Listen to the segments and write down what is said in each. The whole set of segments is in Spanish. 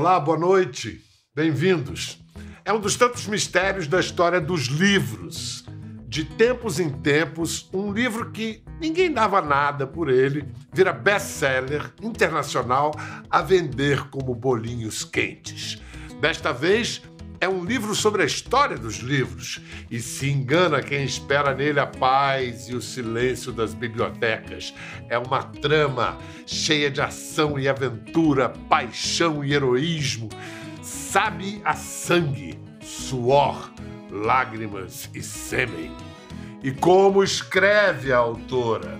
Olá, boa noite. Bem-vindos. É um dos tantos mistérios da história dos livros. De tempos em tempos, um livro que ninguém dava nada por ele vira best-seller internacional a vender como bolinhos quentes. Desta vez, é um livro sobre a história dos livros e se engana quem espera nele a paz e o silêncio das bibliotecas. É uma trama cheia de ação e aventura, paixão e heroísmo. Sabe a sangue, suor, lágrimas e sêmen. E como escreve a autora?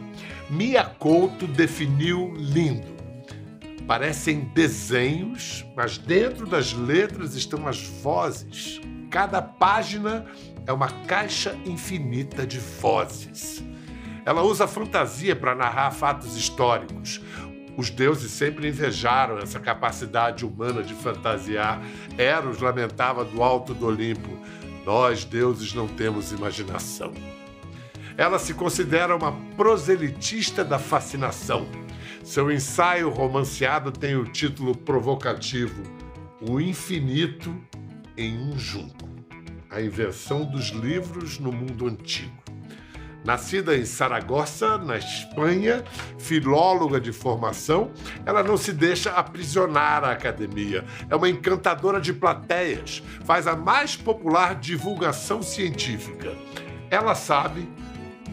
Mia Couto definiu lindo Parecem desenhos, mas dentro das letras estão as vozes. Cada página é uma caixa infinita de vozes. Ela usa fantasia para narrar fatos históricos. Os deuses sempre invejaram essa capacidade humana de fantasiar. Eros lamentava do alto do Olimpo: Nós, deuses, não temos imaginação. Ela se considera uma proselitista da fascinação seu ensaio romanceado tem o título provocativo O Infinito em um Junco a invenção dos livros no mundo antigo. Nascida em Saragossa, na Espanha, filóloga de formação, ela não se deixa aprisionar à academia. É uma encantadora de plateias, faz a mais popular divulgação científica. Ela sabe,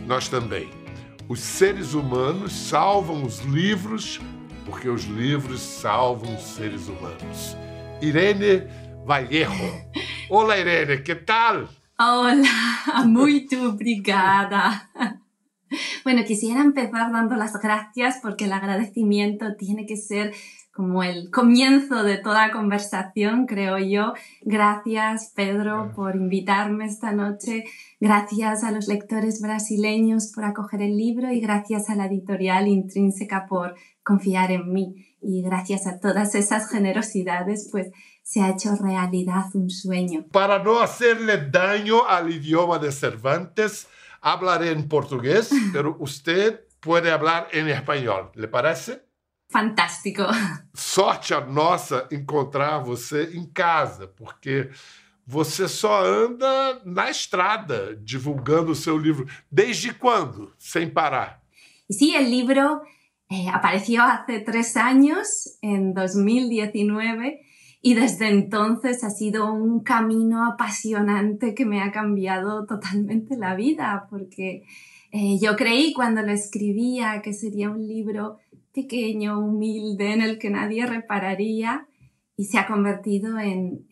nós também. Os seres humanos salvam os livros porque os livros salvam os seres humanos. Irene Vallejo. Hola Irene, ¿qué tal? Hola, muy obrigada. Bueno, quisiera empezar dando las gracias porque el agradecimiento tiene que ser como el comienzo de toda conversación, creo yo. Gracias, Pedro, por invitarme esta noche. Gracias a los lectores brasileños por acoger el libro y gracias a la editorial Intrínseca por confiar en mí. Y gracias a todas esas generosidades, pues se ha hecho realidad un sueño. Para no hacerle daño al idioma de Cervantes, hablaré en portugués, pero usted puede hablar en español. ¿Le parece? Fantástico. Sorte a nossa encontrar você em casa, porque você só anda na estrada divulgando o seu livro. ¿Desde quando? Sem parar. Sí, el libro eh, apareció hace tres años, en 2019, y desde entonces ha sido un camino apasionante que me ha cambiado totalmente la vida, porque eh, yo creí cuando lo escribía que sería un libro pequeño, humilde, en el que nadie repararía y se ha convertido en,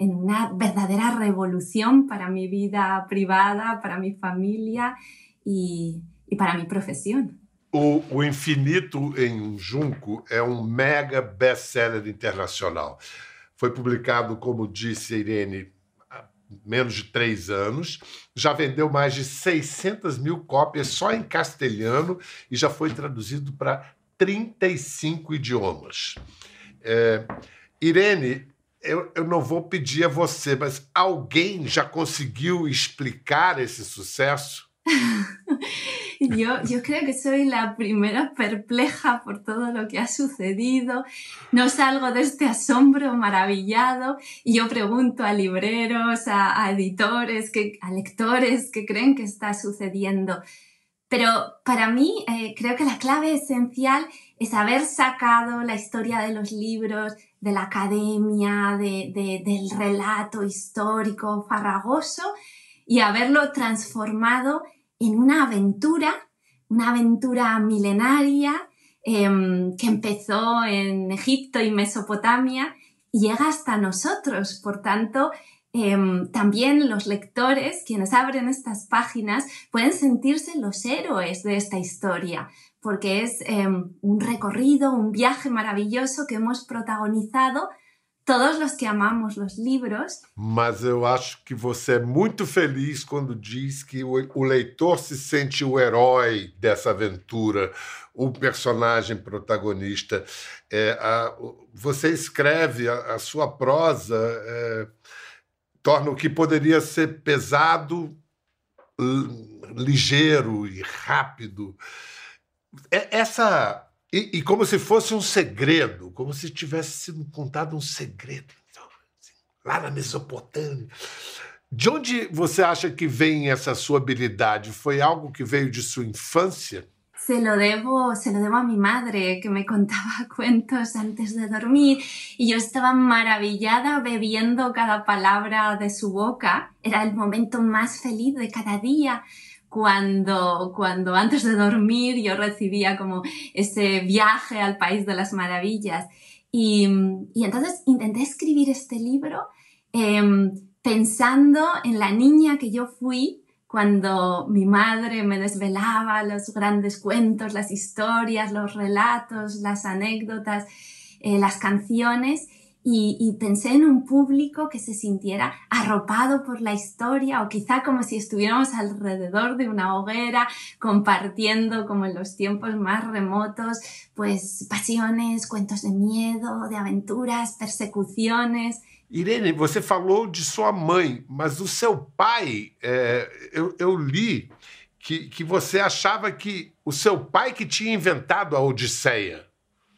una verdadera revolución para mi vida privada, para mi familia y, para mi profesión. O, Infinito en un Junco es un mega best-seller internacional. Fue publicado, como disse Irene, menos de três anos, já vendeu mais de 600 mil cópias só em castelhano e já foi traduzido para 35 idiomas. É, Irene, eu, eu não vou pedir a você, mas alguém já conseguiu explicar esse sucesso? Yo, yo creo que soy la primera perpleja por todo lo que ha sucedido. No salgo de este asombro maravillado y yo pregunto a libreros, a, editores, que, a lectores que creen que está sucediendo. Pero para mí eh, creo que la clave esencial es haber sacado la historia de los libros, de la academia, de, del relato histórico farragoso y haberlo transformado en una aventura, una aventura milenaria em, que empezó en Egipto y Mesopotamia y llega hasta nosotros. Por tanto, em, también los lectores, quienes abren estas páginas, pueden sentirse los héroes de esta historia, porque es em, un recorrido, un viaje maravilloso que hemos protagonizado todos os que amamos os livros. Mas eu acho que você é muito feliz quando diz que o, o leitor se sente o herói dessa aventura, o personagem protagonista. É, a, você escreve a, a sua prosa, é, torna o que poderia ser pesado, ligeiro e rápido. É, essa E, e, como se fosse um segredo, como se tivesse sido contado um segredo. Então, assim, lá na Mesopotâmia. De onde você acha que vem essa sua habilidade? Foi algo que veio de sua infância? se lo debo, se lo debo a mi madre que me contaba cuentos antes de dormir y yo estaba maravillada bebiendo cada palabra de su boca. Era el momento más feliz de cada día cuando, cuando antes de dormir yo recibía como ese viaje al país de las maravillas. Y, y entonces intenté escribir este libro em, pensando en la niña que yo fui cuando mi madre me desvelaba los grandes cuentos, las historias, los relatos, las anécdotas, eh, las canciones, y, pensé en un público que se sintiera arropado por la historia o quizá como si estuviéramos alrededor de una hoguera compartiendo como en los tiempos más remotos pues pasiones, cuentos de miedo, de aventuras, persecuciones. Irene, você falou de sua mãe, mas o seu pai, é, eu, eu, li que, que você achava que o seu pai que tinha inventado a Odisseia.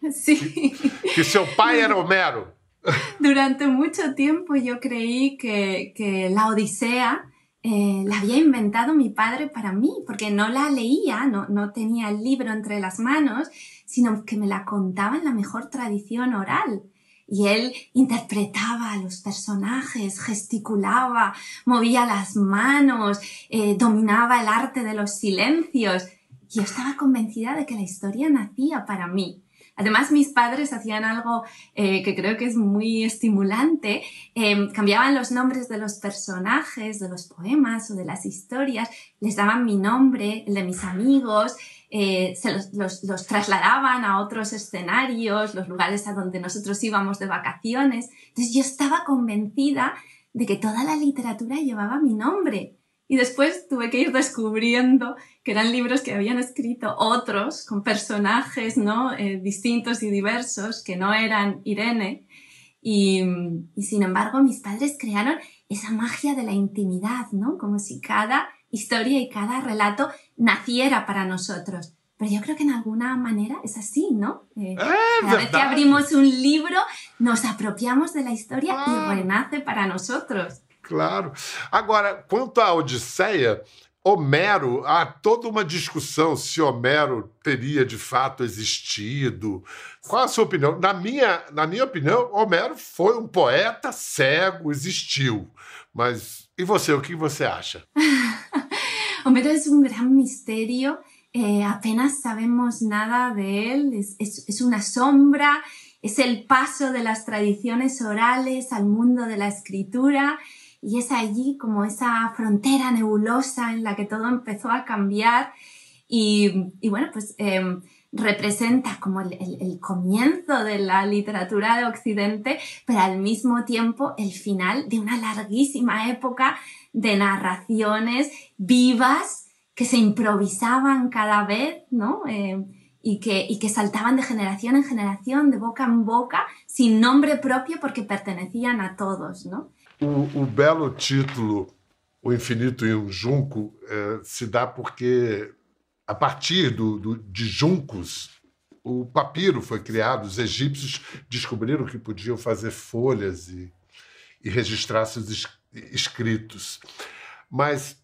Sim. Que, que seu pai era Homero. Durante mucho tiempo yo creí que, que la Odisea eh, la había inventado mi padre para mí, porque no la leía, no, no tenía el libro entre las manos, sino que me la contaba en la mejor tradición oral y él interpretaba a los personajes, gesticulaba, movía las manos, eh, dominaba el arte de los silencios. Yo estaba convencida de que la historia nacía para mí. Además, mis padres hacían algo eh, que creo que es muy estimulante. Em, cambiaban los nombres de los personajes, de los poemas o de las historias, les daban mi nombre, el de mis amigos, eh, se los, los, trasladaban a otros escenarios, los lugares a donde nosotros íbamos de vacaciones. Entonces yo estaba convencida de que toda la literatura llevaba mi nombre. Y después tuve que ir descubriendo que eran libros que habían escrito otros con personajes ¿no? Eh, distintos y diversos que no eran Irene. Y, y sin embargo mis padres crearon esa magia de la intimidad, ¿no? Como si cada historia y cada relato naciera para nosotros. Pero yo creo que en alguna manera es así, ¿no? Eh, cada vez que abrimos un libro, nos apropiamos de la historia ah. y renace para nosotros. Claro. Agora, quanto à Odisseia, Homero, há toda uma discussão se Homero teria de fato existido. Qual a sua opinião? Na minha, na minha opinião, Homero foi um poeta cego, existiu. Mas e você, o que você acha? Homero es un gran misterio, eh, apenas sabemos nada de él, es, es, es, una sombra, es el paso de las tradiciones orales al mundo de la escritura y es allí como esa frontera nebulosa en la que todo empezó a cambiar y, y bueno, pues eh, representa como el, comienzo de la literatura de Occidente, pero al mismo tiempo el final de una larguísima época de narraciones vivas que se improvisaban cada vez, ¿no? Eh, y, que, y que saltaban de generación en generación, de boca en boca, sin nombre propio porque pertenecían a todos, ¿no? O, o belo título O Infinito em um Junco eh, se dá porque, a partir do, do, de juncos, o papiro foi criado. Os egípcios descobriram que podiam fazer folhas e, e registrar seus escritos. Mas,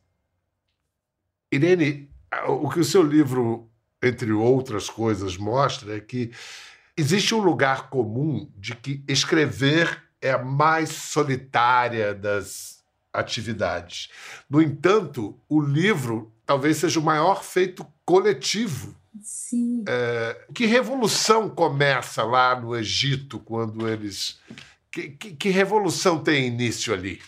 Irene, o que o seu livro, entre outras coisas, mostra é que existe um lugar comum de que escrever é a mais solitária das atividades. No entanto, o livro talvez seja o maior feito coletivo. Sim. É, que revolução começa lá no Egito quando eles. Que, que, que revolução tem início ali?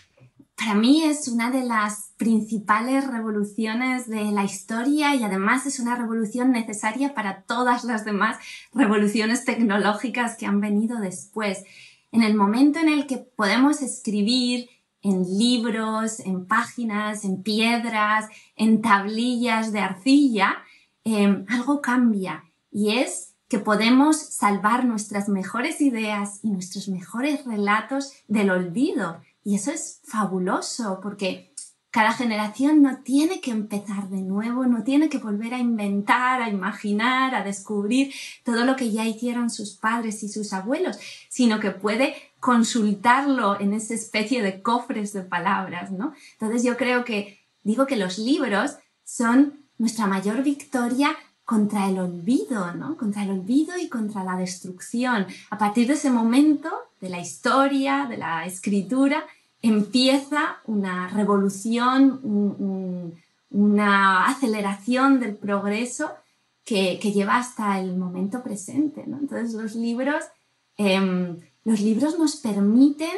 para mí es una de las principales revoluciones de la historia y además es una revolución necesaria para todas las demás revoluciones tecnológicas que han venido después. En el momento en el que podemos escribir en libros, en páginas, en piedras, en tablillas de arcilla, em, algo cambia y es que podemos salvar nuestras mejores ideas y nuestros mejores relatos del olvido. Y eso es fabuloso porque cada generación no tiene que empezar de nuevo, no tiene que volver a inventar, a imaginar, a descubrir todo lo que ya hicieron sus padres y sus abuelos, sino que puede consultarlo en esa especie de cofres de palabras, ¿no? Entonces yo creo que digo que los libros son nuestra mayor victoria contra el olvido, ¿no? Contra el olvido y contra la destrucción. A partir de ese momento de la historia, de la escritura, empieza una revolución, una aceleración del progreso que, lleva hasta el momento presente. Entonces los libros, em, los libros nos permiten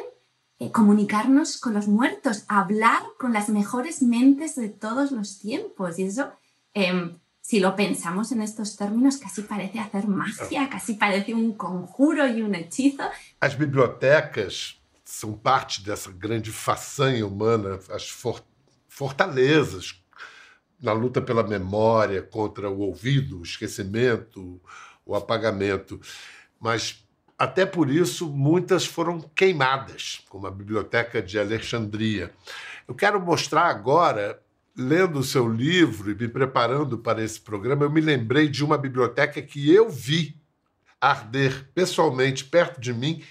eh, comunicarnos con los muertos, hablar con las mejores mentes de todos los tiempos. Y eso, em, si lo pensamos en estos términos, casi parece hacer magia, casi parece un conjuro y un hechizo. Las bibliotecas são parte dessa grande façanha humana, as for fortalezas na luta pela memória contra o ouvido, o esquecimento, o apagamento. Mas até por isso muitas foram queimadas, como a Biblioteca de Alexandria. Eu quero mostrar agora, lendo o seu livro e me preparando para esse programa, eu me lembrei de uma biblioteca que eu vi arder pessoalmente perto de mim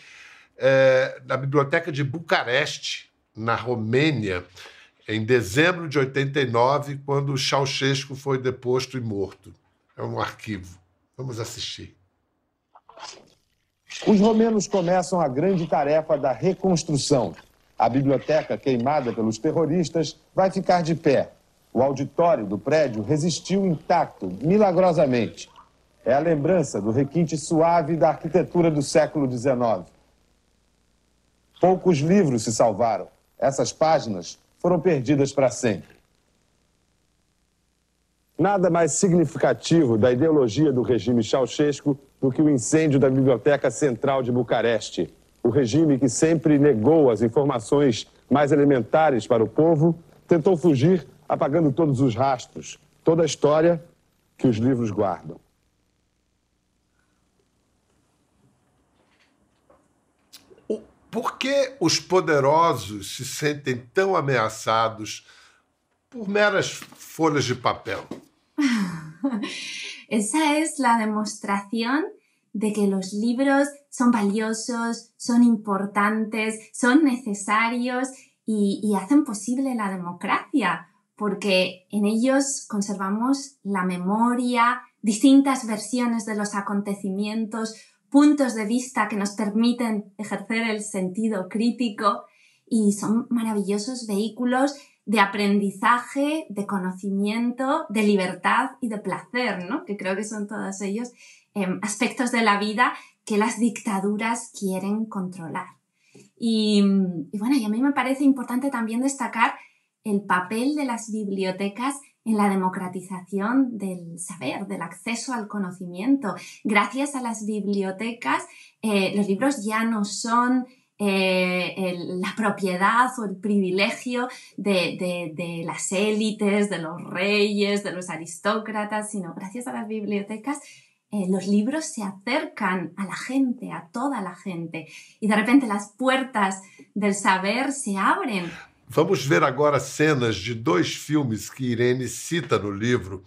é, na Biblioteca de Bucareste, na Romênia, em dezembro de 89, quando Ceausescu foi deposto e morto. É um arquivo. Vamos assistir. Os romenos começam a grande tarefa da reconstrução. A biblioteca, queimada pelos terroristas, vai ficar de pé. O auditório do prédio resistiu intacto, milagrosamente. É a lembrança do requinte suave da arquitetura do século XIX. Poucos livros se salvaram. Essas páginas foram perdidas para sempre. Nada mais significativo da ideologia do regime Ceausescu do que o incêndio da Biblioteca Central de Bucareste. O regime que sempre negou as informações mais elementares para o povo tentou fugir apagando todos os rastros, toda a história que os livros guardam. Por que os poderosos se sentem tão ameaçados por meras folhas de papel? Esa es la demostración de que los libros son valiosos, son importantes, son necesarios y, y, hacen posible la democracia, porque en ellos conservamos la memoria, distintas versiones de los acontecimientos, puntos de vista que nos permiten ejercer el sentido crítico y son maravillosos vehículos de aprendizaje, de conocimiento, de libertad y de placer, ¿no? Que creo que son todos ellos em, aspectos de la vida que las dictaduras quieren controlar. Y, y bueno, y a mí me parece importante también destacar el papel de las bibliotecas en la democratización del saber, del acceso al conocimiento. Gracias a las bibliotecas, eh, los libros ya no son eh, la propiedad o el privilegio de, las élites, de los reyes, de los aristócratas, sino gracias a las bibliotecas eh, los libros se acercan a la gente, a toda la gente, y de repente las puertas del saber se abren Vamos ver agora cenas de dois filmes que Irene cita no livro.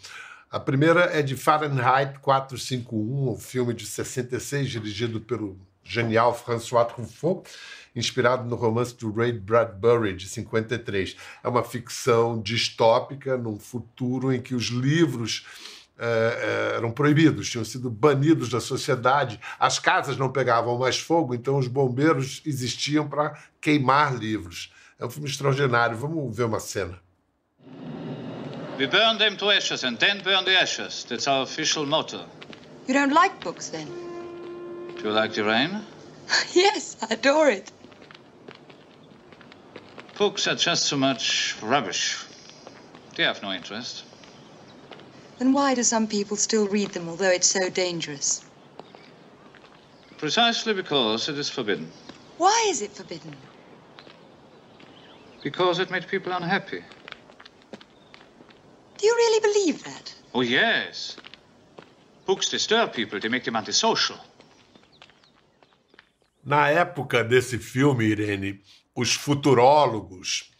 A primeira é de Fahrenheit 451, um filme de 66 dirigido pelo genial François Truffaut, inspirado no romance do Ray Bradbury, de 53. É uma ficção distópica num futuro em que os livros é, eram proibidos, tinham sido banidos da sociedade, as casas não pegavam mais fogo, então os bombeiros existiam para queimar livros. É um filme extraordinário. Vamos ver uma cena. We burn them to ashes and then burn the ashes. That's our official motto. You don't like books then? Do you like the rain? yes, I adore it. Books are just so much rubbish. They have no interest. Then why do some people still read them, although it's so dangerous? Precisely because it is forbidden. Why is it forbidden? Because it made people unhappy. Do you really believe that? Oh, yes. Books disturb people, they make them antisocial. Na época desse filme, Irene, os futurólogos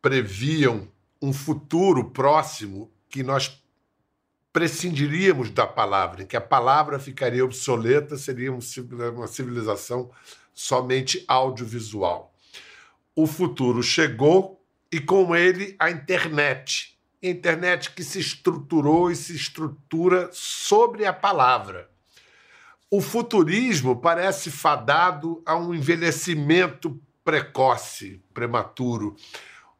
previam um futuro próximo que nós prescindiríamos da palavra, em que a palavra ficaria obsoleta, seria uma civilização somente audiovisual. O futuro chegou e com ele a internet. Internet que se estruturou e se estrutura sobre a palavra. O futurismo parece fadado a um envelhecimento precoce, prematuro.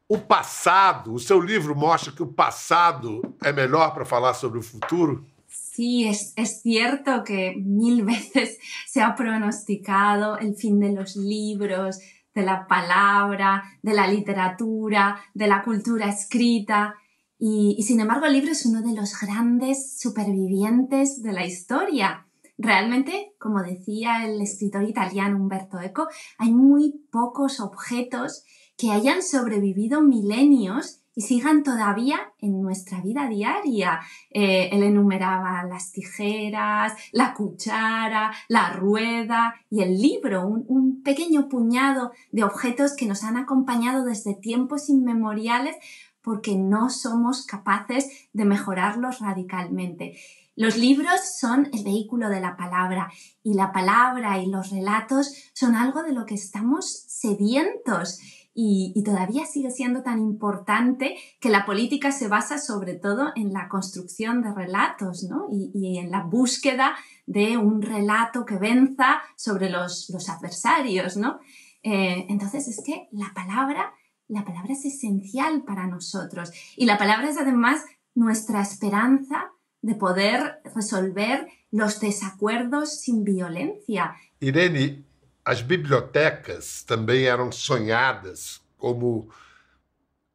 O passado, o seu livro mostra que o passado é melhor para falar sobre o futuro? Sí, es, es, cierto que mil veces se ha pronosticado el fin de los libros, de la palabra, de la literatura, de la cultura escrita. Y, y, sin embargo el libro es uno de los grandes supervivientes de la historia. Realmente, como decía el escritor italiano Umberto Eco, hay muy pocos objetos que hayan sobrevivido milenios y sigan todavía en nuestra vida diaria. Eh, él enumeraba las tijeras, la cuchara, la rueda y el libro, un, un, pequeño puñado de objetos que nos han acompañado desde tiempos inmemoriales porque no somos capaces de mejorarlos radicalmente. Los libros son el vehículo de la palabra y la palabra y los relatos son algo de lo que estamos sedientos y, todavía sigue siendo tan importante que la política se basa sobre todo en la construcción de relatos ¿no? y, y, en la búsqueda de un relato que venza sobre los, los adversarios. ¿no? Eh, entonces es que la palabra, la palabra es esencial para nosotros y la palabra es además nuestra esperanza de poder resolver los desacuerdos sin violencia. Irene, as bibliotecas também eram sonhadas como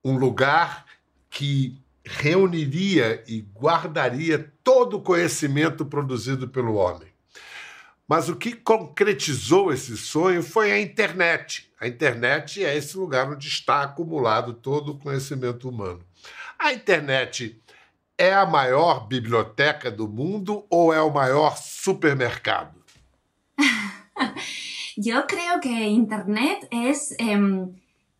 um lugar que reuniria e guardaria todo o conhecimento produzido pelo homem. Mas o que concretizou esse sonho foi a internet. A internet é esse lugar onde está acumulado todo o conhecimento humano. A internet é a maior biblioteca do mundo ou é o maior supermercado? Yo creo que Internet es eh,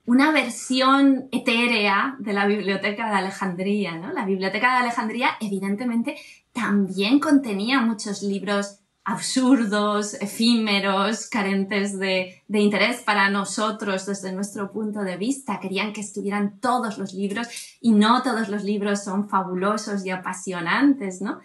una versión etérea de la Biblioteca de Alejandría. ¿no? La Biblioteca de Alejandría, evidentemente, también contenía muchos libros absurdos, efímeros, carentes de, de, interés para nosotros desde nuestro punto de vista. Querían que estuvieran todos los libros y no todos los libros son fabulosos y apasionantes, ¿no?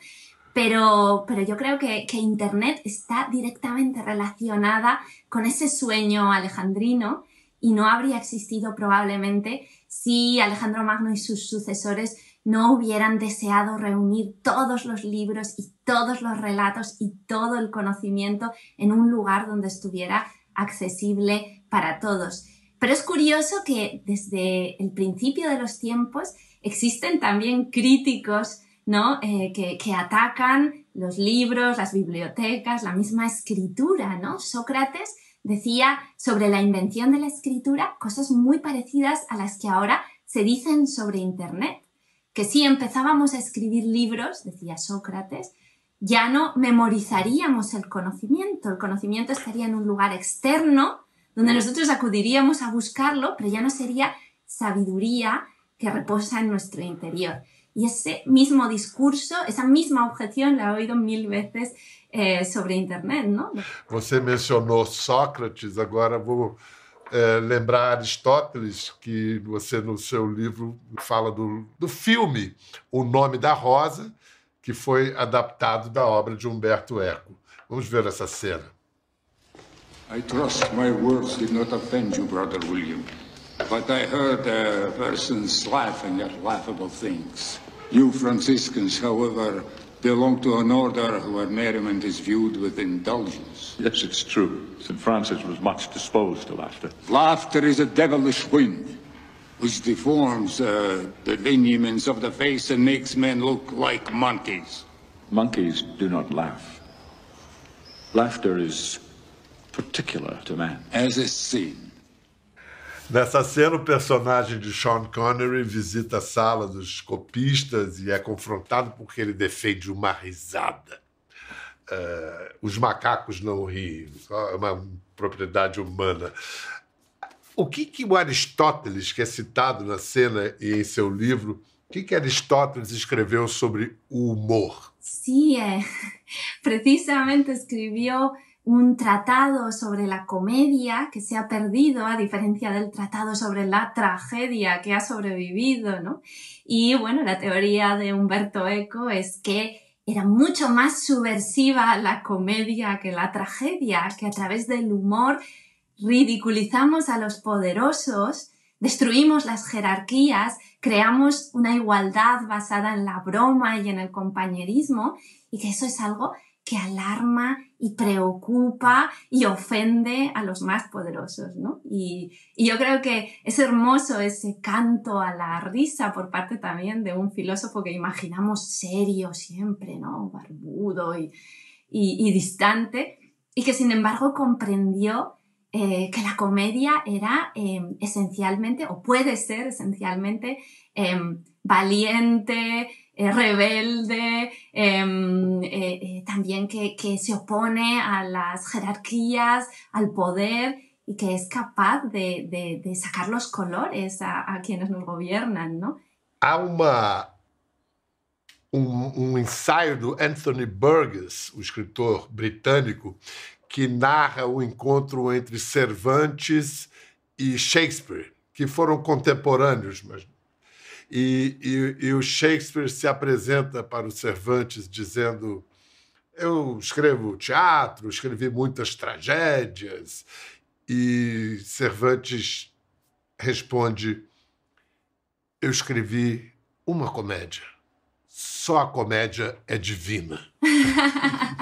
Pero, pero yo creo que, que Internet está directamente relacionada con ese sueño alejandrino y no habría existido probablemente si Alejandro Magno y sus sucesores no hubieran deseado reunir todos los libros y todos los relatos y todo el conocimiento en un lugar donde estuviera accesible para todos. Pero es curioso que desde el principio de los tiempos existen también críticos ¿no? Eh, que, que, atacan los libros, las bibliotecas, la misma escritura, ¿no? Sócrates decía sobre la invención de la escritura cosas muy parecidas a las que ahora se dicen sobre Internet que si empezábamos a escribir libros, decía Sócrates, ya no memorizaríamos el conocimiento, el conocimiento estaría en un lugar externo donde nosotros acudiríamos a buscarlo, pero ya no sería sabiduría que reposa en nuestro interior. Y ese mismo discurso, esa misma objeción la he oído mil veces eh, sobre Internet, ¿no? Você mencionou Sócrates, agora vou é, lembrar Aristóteles, que você no seu livro fala do, do filme O Nome da Rosa, que foi adaptado da obra de Humberto Eco. Vamos ver essa cena. I trust my words did not offend you, brother William, but I heard uh, persons laughing at laughable things. You Franciscans, however, belong to an order where merriment is viewed with indulgence. Yes, it's true. St. Francis was much disposed to laughter. Laughter is a devilish wind, which deforms uh, the lineaments of the face and makes men look like monkeys. Monkeys do not laugh. Laughter is particular to man. As is seen. Nessa cena, o personagem de Sean Connery visita a sala dos copistas e é confrontado porque ele defende uma risada. Uh, os macacos não riem, é uma propriedade humana. O que, que o Aristóteles, que é citado na cena e em seu livro, o que, que Aristóteles escreveu sobre o humor? Sí, eh, precisamente escribió un tratado sobre la comedia que se ha perdido, a diferencia del tratado sobre la tragedia que ha sobrevivido, ¿no? Y bueno, la teoría de Humberto Eco es que era mucho más subversiva la comedia que la tragedia, que a través del humor ridiculizamos a los poderosos, destruimos las jerarquías, creamos una igualdad basada en la broma y en el compañerismo, y que eso es algo que alarma y preocupa y ofende a los más poderosos, ¿no? Y, y, yo creo que es hermoso ese canto a la risa por parte también de un filósofo que imaginamos serio siempre, ¿no? Barbudo y, y, distante, y que sin embargo comprendió eh, que la comedia era eh, esencialmente, o puede ser esencialmente, eh, valiente, eh, rebelde, eh, también que, que, se opone a las jerarquías, al poder y que es capaz de, de, de sacar los colores a, a, quienes nos gobiernan, ¿no? Há uma, um, um ensaio do Anthony Burgess, o escritor britânico, que narra o encontro entre Cervantes e Shakespeare, que foram contemporâneos, mas E, e, e, o Shakespeare se apresenta para o Cervantes dizendo: Eu escrevo teatro, escrevi muitas tragédias. E Cervantes responde: Eu escrevi uma comédia. Só a comédia é divina.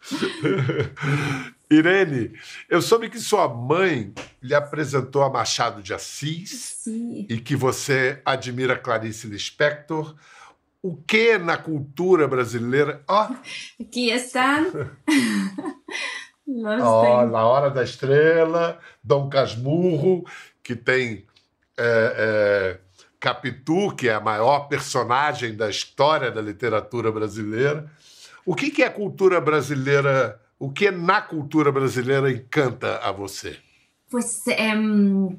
Irene, eu soube que sua mãe lhe apresentou a Machado de Assis Sim. e que você admira Clarice Lispector. O que na cultura brasileira. Ó! Oh. Aqui estão. Ó, oh, Na Hora da Estrela, Dom Casmurro, que tem é, é, Capitu, que é a maior personagem da história da literatura brasileira. O que, que é a cultura brasileira? O que na cultura brasileira encanta a você? Pues eh,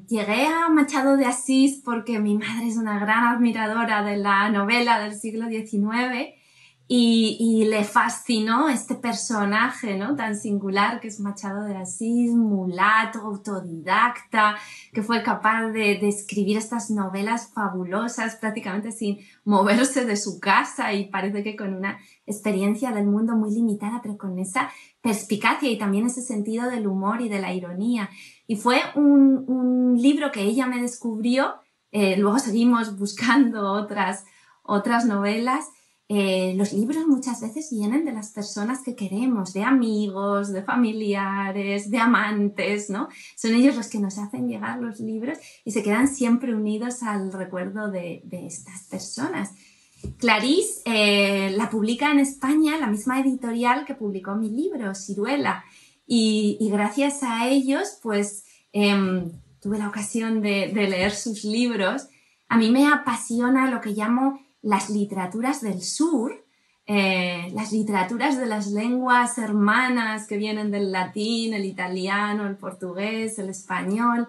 llegué a Machado de Asís porque mi madre es una gran admiradora de la novela del siglo XIX y, y, le fascinó este personaje ¿no? tan singular que es Machado de Asís, mulato, autodidacta, que fue capaz de, de escribir estas novelas fabulosas prácticamente sin moverse de su casa y parece que con una experiencia del mundo muy limitada, pero con esa perspicacia y también ese sentido del humor y de la ironía. Y fue un, un libro que ella me descubrió, eh, luego seguimos buscando otras, otras novelas. Eh, los libros muchas veces vienen de las personas que queremos, de amigos, de familiares, de amantes, ¿no? Son ellos los que nos hacen llegar los libros y se quedan siempre unidos al recuerdo de, estas personas. Clarice eh, la publica en España la misma editorial que publicó mi libro, Ciruela, y, gracias a ellos, pues eh, tuve la ocasión de, leer sus libros. A mí me apasiona lo que llamo las literaturas del sur, eh, las literaturas de las lenguas hermanas que vienen del latín, el italiano, el portugués, el español.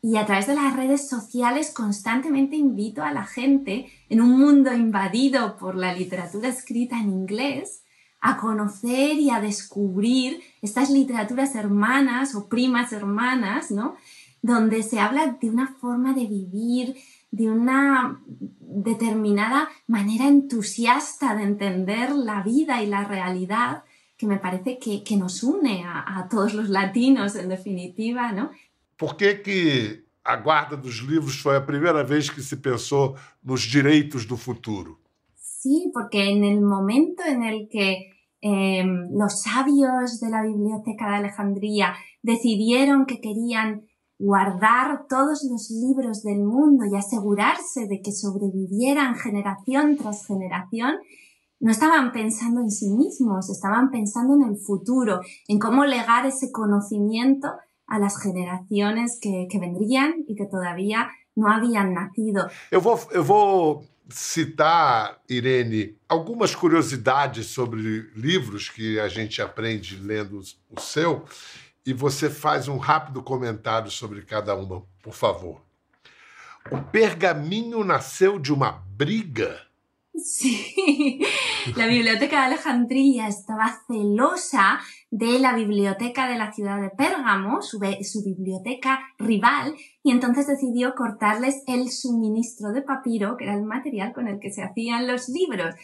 Y a través de las redes sociales constantemente invito a la gente en un mundo invadido por la literatura escrita en inglés a conocer y a descubrir estas literaturas hermanas o primas hermanas, ¿no? Donde se habla de una forma de vivir, de una determinada manera entusiasta de entender la vida y la realidad que me parece que, que nos une a, a, todos los latinos, en definitiva, ¿no? Por que, que a guarda dos livros foi a primeira vez que se pensou nos direitos do futuro? Sí, porque en el momento en el que eh, los sabios de la Biblioteca de Alejandría decidieron que querían guardar todos los libros del mundo y asegurarse de que sobrevivieran generación tras generación, no estaban pensando en sí mismos, estaban pensando en el futuro, en cómo legar ese conocimiento a las generaciones que, vendrían y que todavía no habían nacido. Eu vou, eu citar, Irene, algumas curiosidades sobre livros que a gente aprende lendo o seu e você faz um rápido comentário sobre cada uma, por favor. O pergaminho nasceu de uma briga? Sí, la biblioteca de Alejandría estaba celosa de la biblioteca de la ciudad de Pérgamo, su, biblioteca rival, y entonces decidió cortarles el suministro de papiro, que era el material con el que se hacían los libros.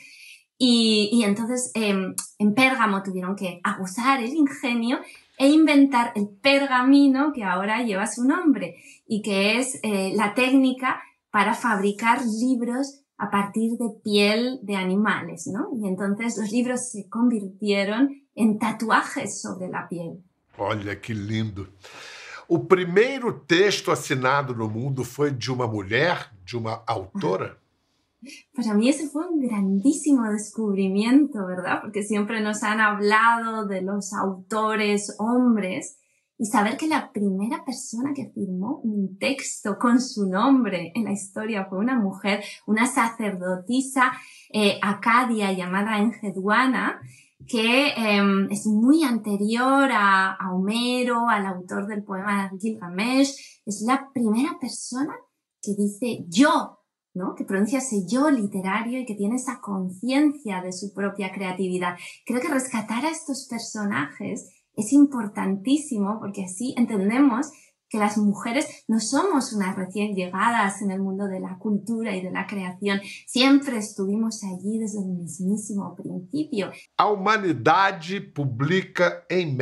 Y, entonces eh, en Pérgamo tuvieron que abusar el ingenio e inventar el pergamino que ahora lleva su nombre y que es eh, la técnica para fabricar libros a partir de piel de animales, ¿no? Y entonces los libros se convirtieron en tatuajes sobre la piel. Olha que lindo. O primeiro texto assinado no mundo foi de uma mulher, de uma autora? Para mí ese fue un grandísimo descubrimiento, ¿verdad? Porque siempre nos han hablado de los autores hombres y saber que la primera persona que firmó un texto con su nombre en la historia fue una mujer, una sacerdotisa eh, acadia llamada Engeduana, que em, es muy anterior a Homero, al autor del poema Gilgamesh. Es la primera persona que dice yo que pronuncia ese yo literario y que tiene esa conciencia de su propia creatividad. Creo que rescatar a estos personajes es importantísimo porque así entendemos que las mujeres no somos unas recién llegadas en el mundo de la cultura y de la creación. Siempre estuvimos allí desde el mismísimo principio. A humanidade publica em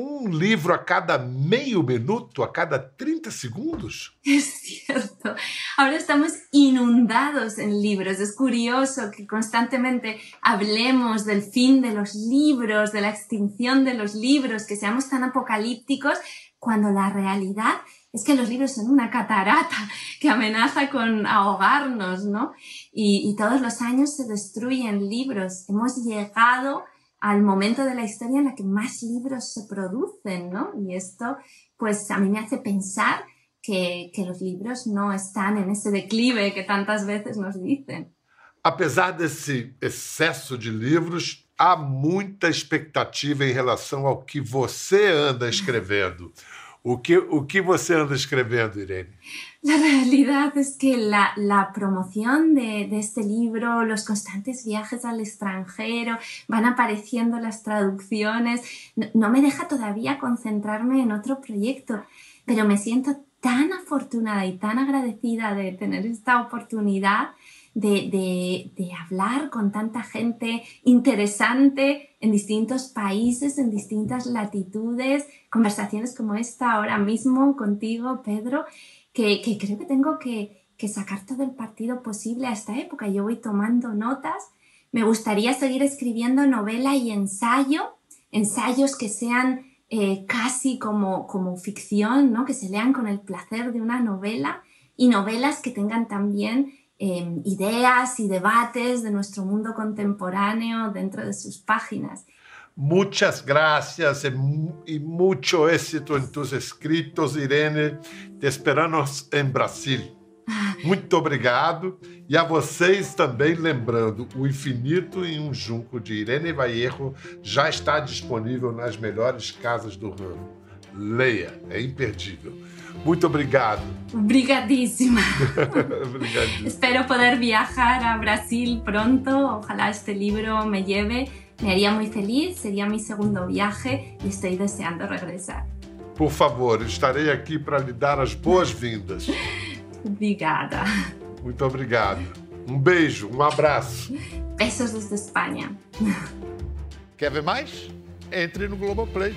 um livro a cada meio minuto, a cada 30 segundos? Es cierto. Ahora estamos inundados en libros. Es curioso que constantemente hablemos del fin de los libros, de la extinción de los libros, que seamos tan apocalípticos, cuando la realidad es que los libros son una catarata que amenaza con ahogarnos, ¿no? Y, y todos los años se destruyen libros. Hemos llegado al momento de la historia en la que más libros se producen, ¿no? Y esto, pues a mí me hace pensar que, que los libros no están en ese declive que tantas veces nos dicen. Apesar desse excesso de livros, há muita expectativa em relação ao que você anda escrevendo. O que, o que você anda escrevendo, Irene? La realidad es que la, la promoción de, de, este libro, los constantes viajes al extranjero, van apareciendo las traducciones, no, me deja todavía concentrarme en otro proyecto, pero me siento tan afortunada y tan agradecida de tener esta oportunidad de, de, de, hablar con tanta gente interesante en distintos países, en distintas latitudes, conversaciones como esta ahora mismo contigo, Pedro, que, que creo que tengo que, que sacar todo el partido posible a esta época. Yo voy tomando notas. Me gustaría seguir escribiendo novela y ensayo, ensayos que sean eh, casi como, como ficción, ¿no? que se lean con el placer de una novela y novelas que tengan también eh, ideas y debates de nuestro mundo contemporáneo dentro de sus páginas. Muchas gracias y mucho éxito en tus escritos, Irene. Te esperamos em Brasil. Muito obrigado. E a vocês também lembrando, O Infinito em um Junco de Irene Vallejo já está disponível nas melhores casas do ramo. Leia, é imperdível. Muito obrigado. Obrigadíssima. Espero poder viajar a Brasil pronto. Ojalá este libro me lleve. Me haría muy feliz. Sería mi segundo viaje y estoy deseando regresar. Por favor, estarei aqui para lhe dar as boas-vindas. Obrigada. Muito obrigado. Um beijo, um abraço. Besos desde Espanha. Quer ver mais? Entre no Globoplay.